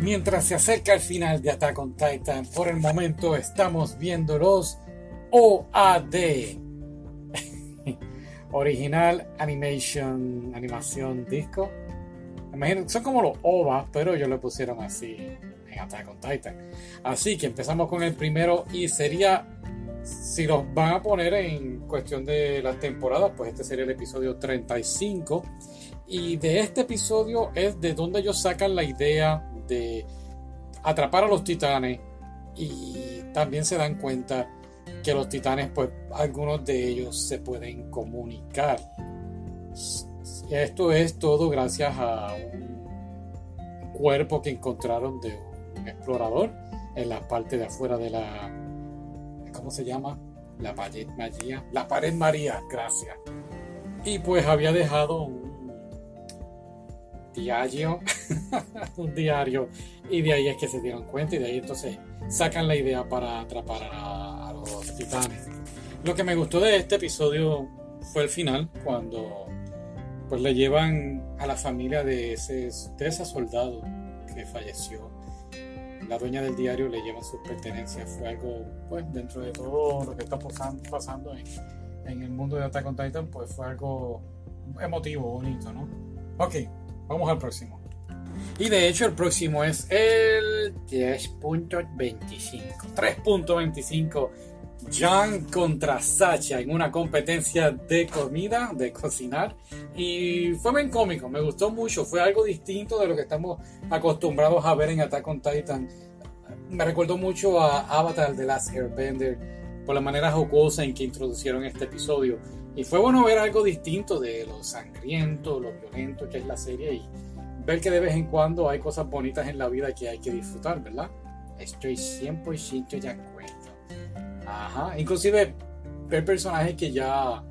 Mientras se acerca el final de Attack on Titan, por el momento estamos viendo los OAD. Original Animation, animación disco. Imagino, son como los OVA, pero ellos le pusieron así en Attack on Titan. Así que empezamos con el primero y sería, si los van a poner en cuestión de las temporadas, pues este sería el episodio 35. Y de este episodio es de donde ellos sacan la idea de atrapar a los titanes y también se dan cuenta que los titanes, pues algunos de ellos se pueden comunicar. Esto es todo gracias a un cuerpo que encontraron de un explorador en la parte de afuera de la. ¿Cómo se llama? La pared María. La pared María, gracias. Y pues había dejado un diario, un diario, y de ahí es que se dieron cuenta y de ahí entonces sacan la idea para atrapar a, los titanes. Lo que me gustó de este episodio fue el final, cuando pues le llevan a la familia de ese, de ese soldado que falleció. La dueña del diario le lleva sus pertenencias. Fue algo, pues, dentro de todo lo que está pasando, en, en el mundo de Attack on Titan, pues fue algo emotivo, bonito, ¿no? Ok, Vamos al próximo. Y de hecho el próximo es el 10.25. 3.25. John contra Sacha en una competencia de comida, de cocinar. Y fue bien cómico, me gustó mucho. Fue algo distinto de lo que estamos acostumbrados a ver en Attack on Titan. Me recordó mucho a Avatar de Last Airbender por la manera jocosa en que introducieron este episodio. Y fue bueno ver algo distinto de lo sangriento, lo violento que es la serie y ver que de vez en cuando hay cosas bonitas en la vida que hay que disfrutar, ¿verdad? Estoy 100% de acuerdo. Ajá, inclusive ver personajes que ya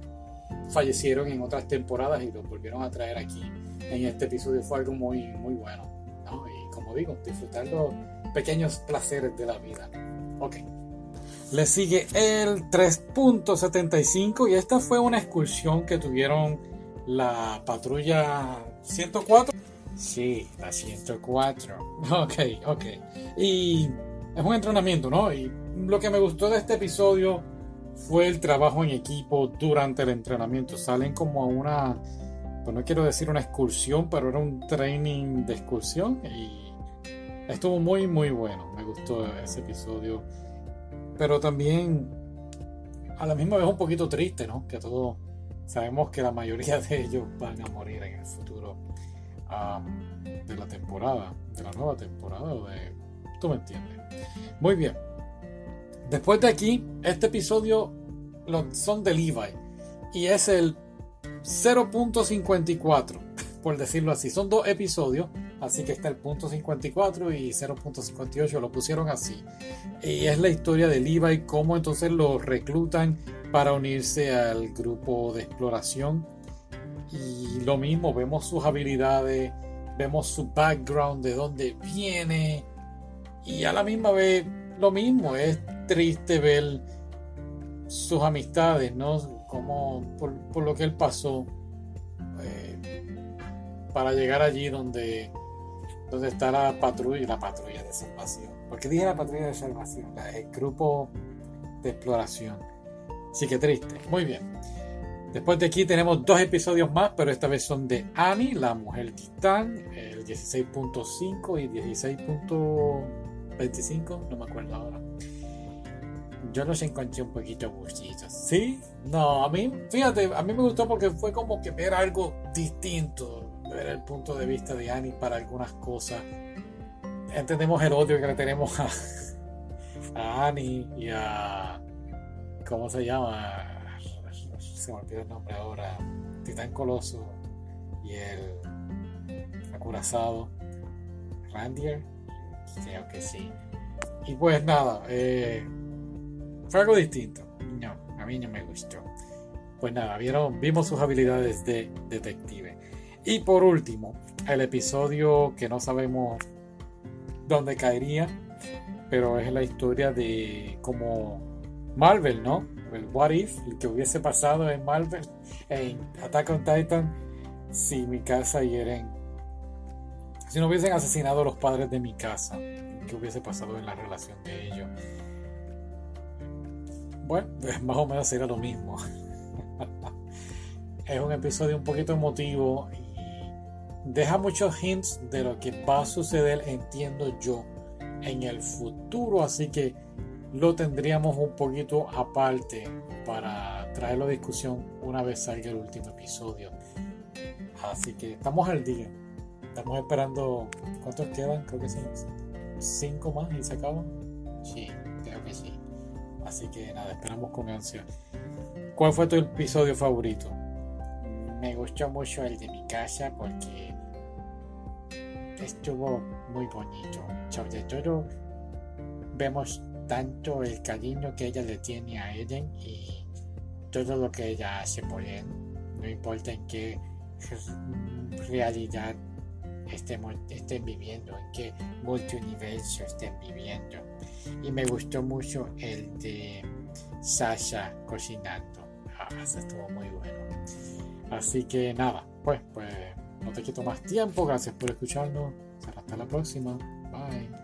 fallecieron en otras temporadas y los volvieron a traer aquí en este episodio fue algo muy, muy bueno. ¿no? Y como digo, disfrutar los pequeños placeres de la vida. Ok. Le sigue el 3.75 y esta fue una excursión que tuvieron la patrulla 104. Sí, la 104. Ok, ok. Y es un entrenamiento, ¿no? Y lo que me gustó de este episodio fue el trabajo en equipo durante el entrenamiento. Salen como a una, pues no quiero decir una excursión, pero era un training de excursión y estuvo muy, muy bueno. Me gustó ese episodio pero también a la misma vez un poquito triste, ¿no? Que todos sabemos que la mayoría de ellos van a morir en el futuro de la temporada, de la nueva temporada, de... Tú me entiendes. Muy bien. Después de aquí, este episodio son de Levi y es el 0.54, por decirlo así. Son dos episodios Así que está el punto 54 y 0.58 lo pusieron así. Y es la historia de Levi, cómo entonces lo reclutan para unirse al grupo de exploración. Y lo mismo, vemos sus habilidades, vemos su background, de dónde viene. Y a la misma vez, lo mismo, es triste ver sus amistades, ¿no? Como por, lo que él pasó eh, para llegar allí donde donde está la patrulla, la patrulla de salvación. ¿Por qué dije la patrulla de salvación? El grupo de exploración. Sí que triste. Muy bien. Después de aquí tenemos dos episodios más, pero esta vez son de Annie, la mujer titán, el 16.5 y 16.25, no me acuerdo ahora. Yo los encontré un poquito aburridos. ¿Sí? No, a mí, fíjate, a mí me gustó porque fue como que ver algo distinto ver el punto de vista de Annie para algunas cosas. Entendemos el odio que le tenemos a, a Annie y a. ¿Cómo se llama? Se me olvidó el nombre ahora. Titán Coloso y el acurazado Randier. Creo que sí. Y pues nada, eh, fue algo distinto. No, a mí no me gustó. Pues nada, vieron, vimos sus habilidades de detective. Y por último, el episodio que no sabemos dónde caería, pero es la historia de como Marvel, ¿no? El What If, el que hubiese pasado en Marvel, en Attack on Titan, si mi casa y Eren Si no hubiesen asesinado a los padres de mi casa, ¿qué hubiese pasado en la relación de ellos? Bueno, más o menos sería lo mismo. es un episodio un poquito emotivo deja muchos hints de lo que va a suceder, entiendo yo, en el futuro. Así que lo tendríamos un poquito aparte para traerlo a discusión una vez salga el último episodio. Así que estamos al día. Estamos esperando. ¿Cuántos quedan? Creo que son cinco más y se acaban. Sí, creo que sí. Así que nada, esperamos con ansia. ¿Cuál fue tu episodio favorito? Me gustó mucho el de mi casa porque estuvo muy bonito. Sobre todo vemos tanto el cariño que ella le tiene a Eden y todo lo que ella hace por él. No importa en qué realidad estemos, estén viviendo, en qué multiuniverso estén viviendo. Y me gustó mucho el de Sasha cocinando. Ah, estuvo muy bueno. Así que nada, pues, pues no te quito más tiempo. Gracias por escucharnos. Hasta la próxima. Bye.